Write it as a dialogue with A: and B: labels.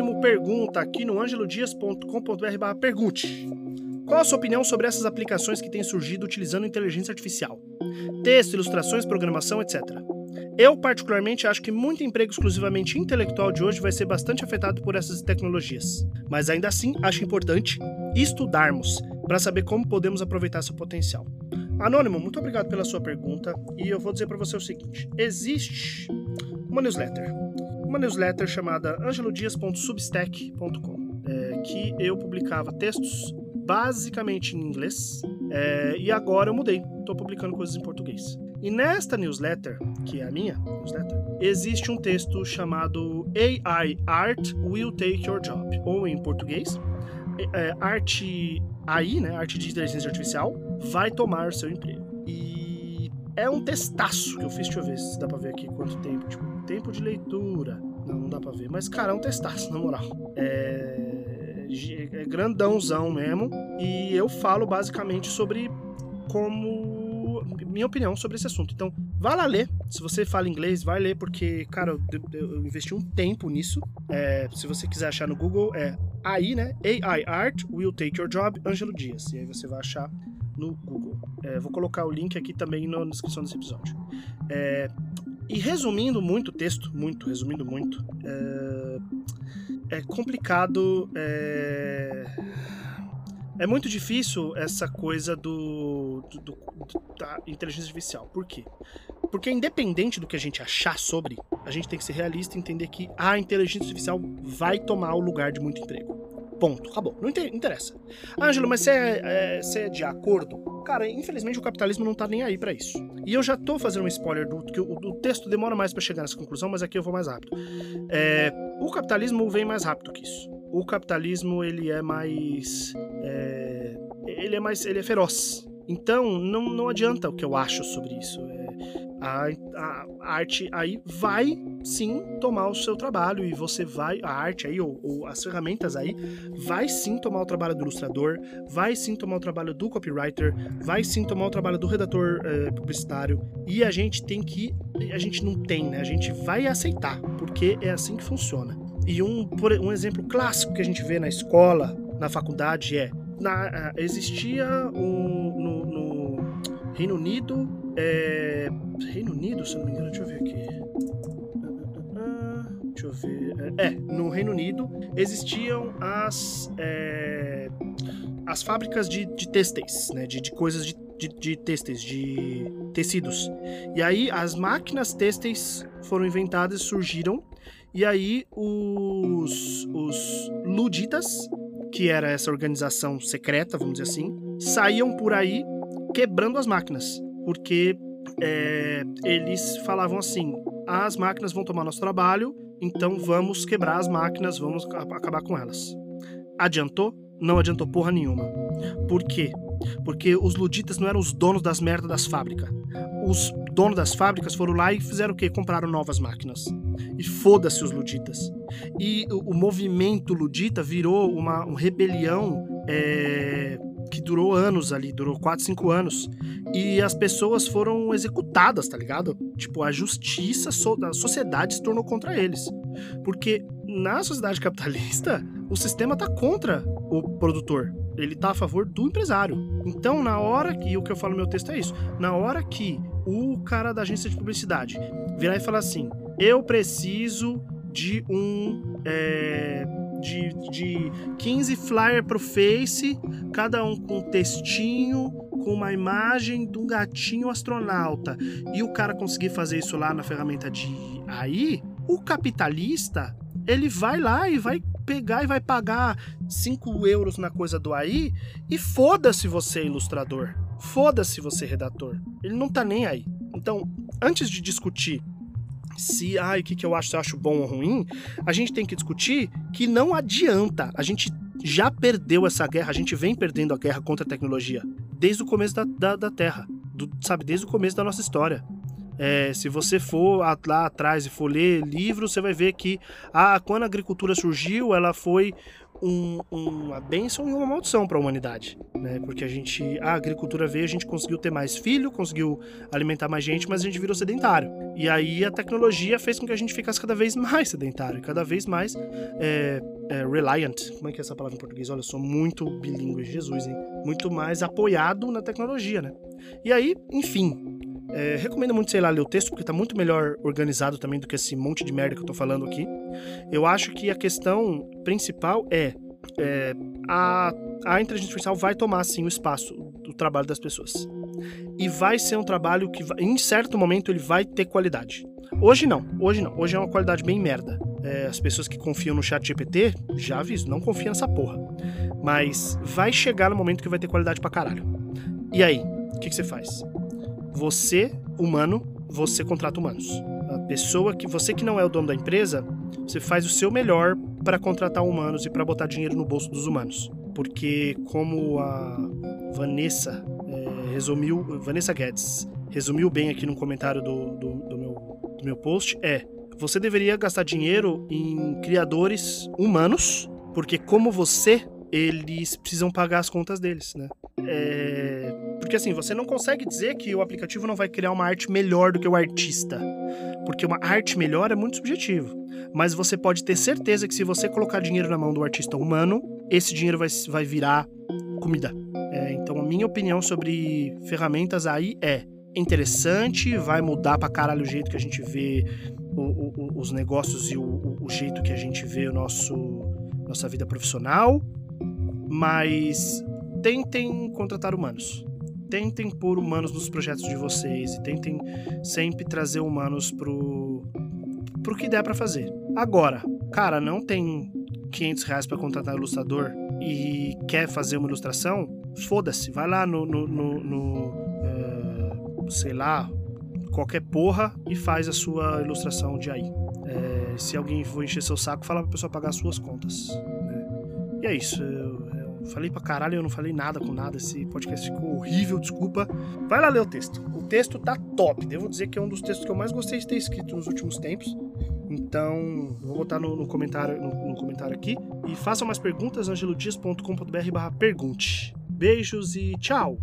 A: Anônimo pergunta aqui no angelodias.com.br pergunte. Qual a sua opinião sobre essas aplicações que têm surgido utilizando inteligência artificial? Texto, ilustrações, programação, etc. Eu, particularmente, acho que muito emprego exclusivamente intelectual de hoje vai ser bastante afetado por essas tecnologias. Mas ainda assim, acho importante estudarmos para saber como podemos aproveitar seu potencial. Anônimo, muito obrigado pela sua pergunta e eu vou dizer para você o seguinte: existe uma newsletter, uma newsletter chamada angelodias.substack.com, é, que eu publicava textos basicamente em inglês é, e agora eu mudei, estou publicando coisas em português. E nesta newsletter, que é a minha newsletter, existe um texto chamado AI Art Will Take Your Job, ou em português, é, arte AI, né, arte de inteligência artificial, vai tomar seu emprego. E é um testaço que eu fiz, deixa eu ver se dá pra ver aqui quanto tempo, tipo, tempo de leitura. Não, não dá pra ver, mas cara, é um testaço, na moral. É, é grandãozão mesmo, e eu falo basicamente sobre como minha opinião sobre esse assunto. Então, vá lá ler. Se você fala inglês, vai ler, porque, cara, eu, eu investi um tempo nisso. É, se você quiser achar no Google, é AI, né? AI Art Will Take Your Job, Ângelo Dias. E aí você vai achar no Google. É, vou colocar o link aqui também na descrição desse episódio. É, e resumindo muito o texto, muito, resumindo muito, é, é complicado. É, é muito difícil essa coisa do, do, do, da inteligência artificial. Por quê? Porque independente do que a gente achar sobre, a gente tem que ser realista e entender que a inteligência artificial vai tomar o lugar de muito emprego. Ponto. Acabou. Não interessa. Ângelo, mas você é, é, é de acordo? Cara, infelizmente o capitalismo não tá nem aí para isso. E eu já tô fazendo um spoiler do que o, o texto demora mais para chegar nessa conclusão, mas aqui eu vou mais rápido. É, o capitalismo vem mais rápido que isso o capitalismo ele é mais é, ele é mais ele é feroz então não, não adianta o que eu acho sobre isso é, a, a, arte aí vai sim tomar o seu trabalho e você vai a arte aí ou, ou, as ferramentas aí vai sim tomar o trabalho do ilustrador vai sim tomar o trabalho do copywriter vai sim tomar o trabalho do redator é, publicitário. E a gente tem que a gente não tem né? A gente vai aceitar porque é assim que funciona. E um, um exemplo clássico que a gente vê na escola, na faculdade, é: na, existia um, no Reino Unido. É, Reino Unido, se não me engano, deixa eu ver aqui. Deixa eu ver. É, no Reino Unido existiam as, é, as fábricas de, de têxteis, né? De, de coisas de, de, de têxteis, de tecidos. E aí as máquinas têxteis foram inventadas, surgiram e aí os, os luditas, que era essa organização secreta, vamos dizer assim, saíam por aí quebrando as máquinas, porque é, eles falavam assim: as máquinas vão tomar nosso trabalho, então vamos quebrar as máquinas, vamos acabar com elas. Adiantou? Não adiantou porra nenhuma. Por quê? Porque os luditas não eram os donos das merdas das fábricas. Os donos das fábricas foram lá e fizeram o quê? Compraram novas máquinas. E foda-se os luditas. E o, o, movimento ludita virou uma, uma rebelião é, que durou anos ali, durou 4, 5 anos. E as pessoas foram executadas, tá ligado? Tipo, a justiça da sociedade se tornou contra eles. Porque na sociedade capitalista, o sistema tá contra o produtor ele tá a favor do empresário. Então, na hora que, o que eu falo no meu texto é isso, na hora que o cara da agência de publicidade virar e falar assim, eu preciso de um... É, de, de 15 flyer pro Face, cada um com textinho, com uma imagem de um gatinho astronauta, e o cara conseguir fazer isso lá na ferramenta de AI, o capitalista, ele vai lá e vai pegar e vai pagar 5 euros na coisa do AI e foda-se você, ilustrador. Foda-se você, redator. Ele não tá nem aí. Então, antes de discutir se, ai, o que, que eu acho, se eu acho bom ou ruim, a gente tem que discutir que não adianta. A gente já perdeu essa guerra, a gente vem perdendo a guerra contra a tecnologia desde o começo da, da, da Terra, do, sabe, desde o começo da nossa história. É, se você for lá atrás e for ler livros, você vai ver que a, quando a agricultura surgiu, ela foi um, uma bênção e uma maldição para a humanidade, né? Porque a gente, a agricultura veio, a gente conseguiu ter mais filho, conseguiu alimentar mais gente, mas a gente virou sedentário. E aí a tecnologia fez com que a gente ficasse cada vez mais sedentário, cada vez mais é, é, reliant. Como é que é essa palavra em português? Olha, eu sou muito bilíngue, Jesus, hein? Muito mais apoiado na tecnologia, né? E aí, enfim, é, recomendo muito, sei lá, ler o texto, porque tá muito melhor organizado também do que esse monte de merda que eu tô falando aqui. Eu acho que a questão principal é, é a, a inteligência artificial vai tomar, sim, o espaço do trabalho das pessoas. E vai ser um trabalho que, em certo momento, ele vai ter qualidade. Hoje não, hoje não. Hoje é uma qualidade bem merda. É, as pessoas que confiam no chat GPT, já aviso, não confia nessa porra. Mas vai chegar no momento que vai ter qualidade pra caralho. E aí, o que, que você faz? Você, humano, você contrata humanos. A pessoa que você que não é o dono da empresa, você faz o seu melhor para contratar humanos e para botar dinheiro no bolso dos humanos. Porque como a Vanessa é, resumiu, Vanessa Guedes resumiu bem aqui no comentário do, do, do, meu, do meu post, é você deveria gastar dinheiro em criadores humanos, porque como você, eles precisam pagar as contas deles, né? É... Porque assim, você não consegue dizer que o aplicativo não vai criar uma arte melhor do que o artista. Porque uma arte melhor é muito subjetivo. Mas você pode ter certeza que se você colocar dinheiro na mão do artista humano, esse dinheiro vai, vai virar comida. É, então, a minha opinião sobre ferramentas aí é interessante, vai mudar pra caralho o jeito que a gente vê o, o, os negócios e o, o, jeito que a gente vê o nosso nossa vida profissional, mas tentem contratar humanos. Tentem pôr humanos nos projetos de vocês e tentem sempre trazer humanos pro, pro que der para fazer. Agora, cara, não tem 500 reais para contratar um ilustrador e quer fazer uma ilustração, foda-se, vai lá no, no, no, no uh, sei lá, qualquer porra e faz a sua ilustração de aí. É, se alguém for encher seu saco, fala pra pessoa pagar as suas contas. Né? E é isso. Falei pra caralho, eu não falei nada com nada. Esse podcast ficou horrível, desculpa. Vai lá ler o texto. O texto tá top. Devo dizer que é um dos textos que eu mais gostei de ter escrito nos últimos tempos. Então, vou botar no, no comentário, no, no, comentário aqui. E façam mais perguntas, angelodias.com.br barra pergunte. Beijos e tchau!